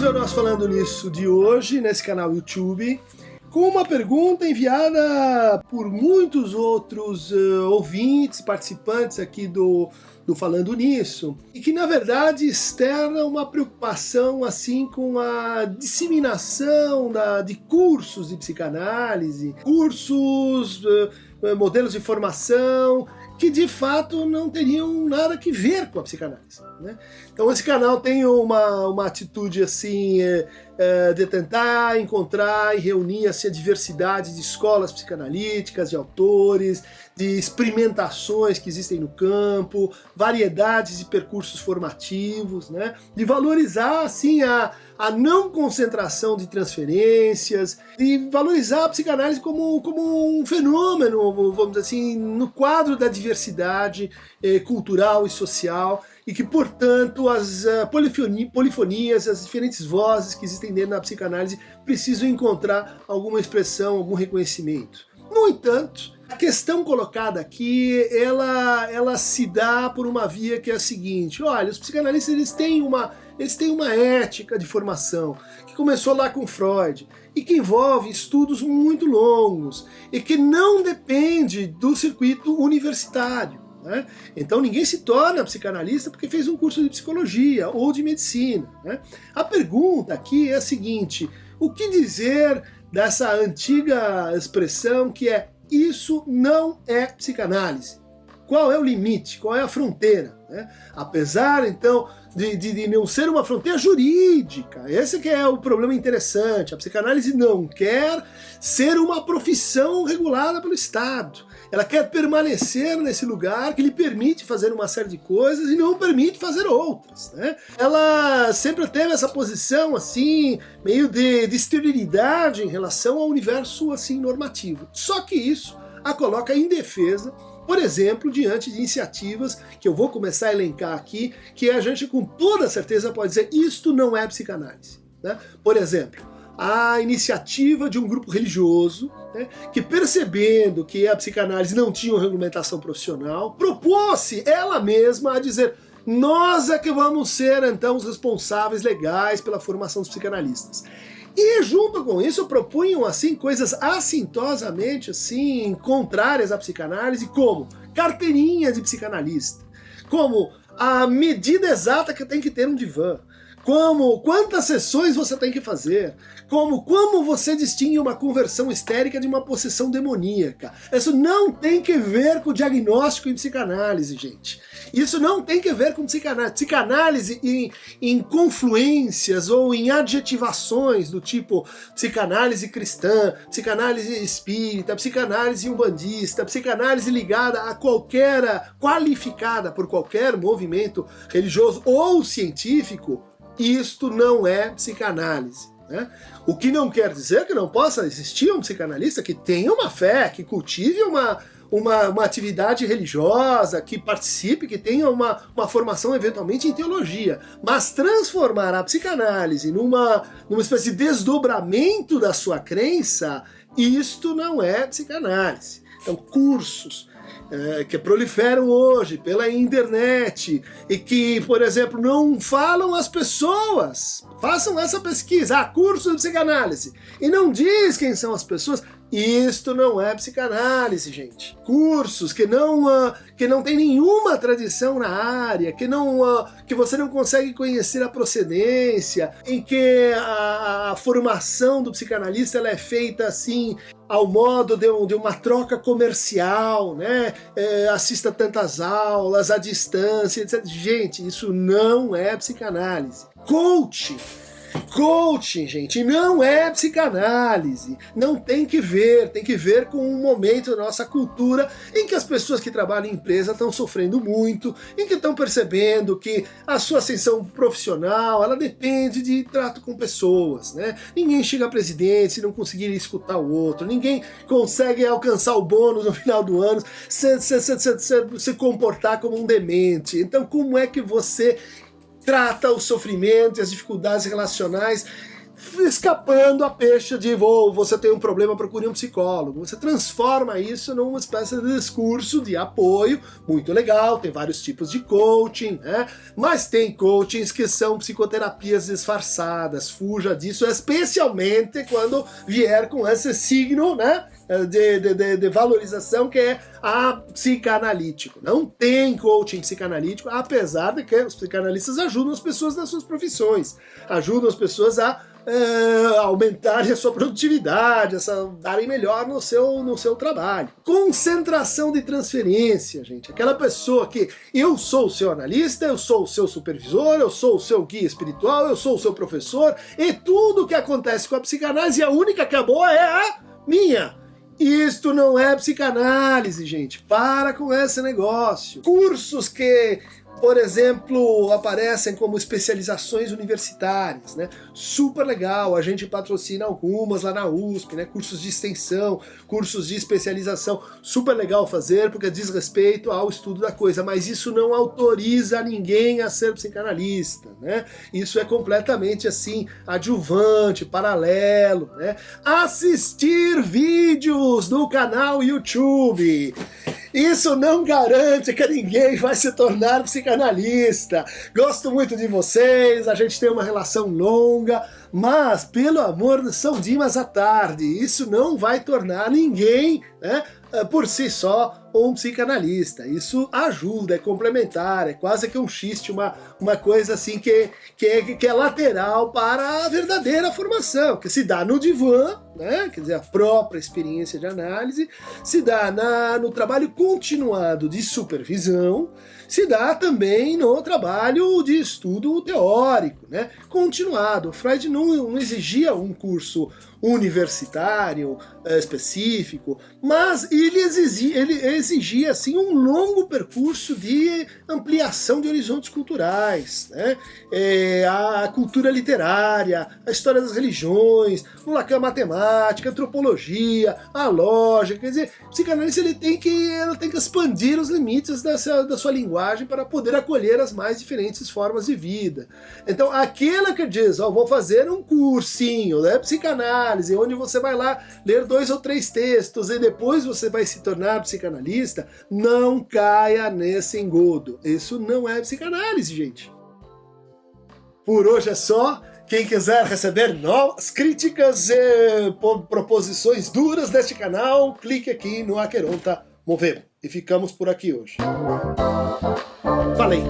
Bem-vindos ao nosso Falando Nisso de hoje, nesse canal YouTube, com uma pergunta enviada por muitos outros uh, ouvintes, participantes aqui do, do Falando Nisso, e que na verdade externa uma preocupação assim com a disseminação da, de cursos de psicanálise, cursos, uh, modelos de formação que de fato não teriam nada que ver com a psicanálise. Né? Então esse canal tem uma, uma atitude assim é, de tentar encontrar e reunir assim, a diversidade de escolas psicanalíticas, de autores, de experimentações que existem no campo, variedades de percursos formativos, né? de valorizar assim a a não concentração de transferências, e valorizar a psicanálise como, como um fenômeno, vamos dizer assim, no quadro da diversidade eh, cultural e social, e que, portanto, as uh, polifonias, as diferentes vozes que existem dentro da psicanálise precisam encontrar alguma expressão, algum reconhecimento. No entanto, a questão colocada aqui, ela, ela se dá por uma via que é a seguinte: olha, os psicanalistas eles têm uma eles têm uma ética de formação que começou lá com Freud e que envolve estudos muito longos e que não depende do circuito universitário. Né? Então ninguém se torna psicanalista porque fez um curso de psicologia ou de medicina. Né? A pergunta aqui é a seguinte: o que dizer dessa antiga expressão que é isso não é psicanálise? Qual é o limite? Qual é a fronteira? Né? Apesar, então, de, de, de, não ser uma fronteira jurídica. Esse que é o problema interessante. A psicanálise não quer ser uma profissão regulada pelo Estado. Ela quer permanecer nesse lugar que lhe permite fazer uma série de coisas e não permite fazer outras. Né? Ela sempre teve essa posição assim, meio de, de esterilidade em relação ao universo assim normativo. Só que isso a coloca em defesa por exemplo, diante de iniciativas que eu vou começar a elencar aqui, que a gente com toda certeza pode dizer isto não é psicanálise. Né? Por exemplo, a iniciativa de um grupo religioso né, que, percebendo que a psicanálise não tinha uma regulamentação profissional, propôs-se ela mesma a dizer: nós é que vamos ser então os responsáveis legais pela formação dos psicanalistas. E junto com isso propunham assim coisas assintosamente assim contrárias à psicanálise, como carteirinha de psicanalista, como a medida exata que tem que ter um divã, como quantas sessões você tem que fazer, como como você distingue uma conversão histérica de uma possessão demoníaca. Isso não tem que ver com diagnóstico em psicanálise, gente. Isso não tem que ver com psicanálise. Psicanálise em, em confluências ou em adjetivações do tipo psicanálise cristã, psicanálise espírita, psicanálise umbandista, psicanálise ligada a qualquer, qualificada por qualquer movimento religioso ou científico, isto não é psicanálise. Né? O que não quer dizer que não possa existir um psicanalista que tenha uma fé, que cultive uma, uma, uma atividade religiosa, que participe, que tenha uma, uma formação eventualmente em teologia. Mas transformar a psicanálise numa, numa espécie de desdobramento da sua crença, isto não é psicanálise. Então, cursos, é, que proliferam hoje pela internet e que, por exemplo, não falam às pessoas. Façam essa pesquisa, ah, curso de psicanálise, e não diz quem são as pessoas. Isto não é psicanálise, gente. Cursos que não uh, que não tem nenhuma tradição na área, que não uh, que você não consegue conhecer a procedência, em que a, a formação do psicanalista ela é feita assim ao modo de, um, de uma troca comercial, né? É, assista tantas aulas à distância, etc. Gente, isso não é psicanálise. Coaching Coaching, gente, não é psicanálise. Não tem que ver, tem que ver com um momento da nossa cultura em que as pessoas que trabalham em empresa estão sofrendo muito, em que estão percebendo que a sua ascensão profissional, ela depende de trato com pessoas, né? Ninguém chega a presidente se não conseguir escutar o outro, ninguém consegue alcançar o bônus no final do ano se, se, se, se, se comportar como um demente. Então, como é que você trata o sofrimento e as dificuldades relacionais escapando a peixe de vou, você tem um problema, procure um psicólogo. Você transforma isso numa espécie de discurso de apoio, muito legal, tem vários tipos de coaching, né? Mas tem coachings que são psicoterapias disfarçadas, fuja disso, especialmente quando vier com esse signo, né? De, de, de, valorização que é a psicanalítico. Não tem coaching psicanalítico, apesar de que os psicanalistas ajudam as pessoas nas suas profissões, ajudam as pessoas a é, aumentarem a sua produtividade, essa, darem melhor no seu, no seu trabalho. Concentração de transferência, gente. Aquela pessoa que eu sou o seu analista, eu sou o seu supervisor, eu sou o seu guia espiritual, eu sou o seu professor, e tudo que acontece com a psicanálise, a única que é boa é a minha. Isto não é psicanálise, gente. Para com esse negócio. Cursos que por exemplo, aparecem como especializações universitárias, né? Super legal, a gente patrocina algumas lá na USP, né? Cursos de extensão, cursos de especialização, super legal fazer porque diz respeito ao estudo da coisa, mas isso não autoriza ninguém a ser psicanalista, né? Isso é completamente assim adjuvante, paralelo, né? Assistir vídeos no canal YouTube. Isso não garante que ninguém vai se tornar psicanalista. Gosto muito de vocês, a gente tem uma relação longa, mas pelo amor São Dimas à tarde, isso não vai tornar ninguém, né, por si só, um psicanalista. Isso ajuda, é complementar, é quase que um xiste, uma, uma coisa assim que, que, é, que é lateral para a verdadeira formação, que se dá no divã, né? quer dizer, a própria experiência de análise, se dá na, no trabalho continuado de supervisão, se dá também no trabalho de estudo teórico, né? continuado. Freud não, não exigia um curso universitário é, específico, mas ele exigia, ele exigia assim um longo percurso de ampliação de horizontes culturais, né? É, a cultura literária, a história das religiões, o Lacan matemática, antropologia, a lógica, quer dizer, o psicanalista ele tem que, ela tem que expandir os limites dessa, da sua linguagem para poder acolher as mais diferentes formas de vida. Então, aquela que diz, ó, vou fazer um cursinho, né, psicanálise onde você vai lá ler dois ou três textos e depois você vai se tornar psicanalista, não caia nesse engodo. Isso não é psicanálise, gente. Por hoje é só. Quem quiser receber novas críticas e proposições duras deste canal, clique aqui no Aqueronta Mover. E ficamos por aqui hoje. Falei!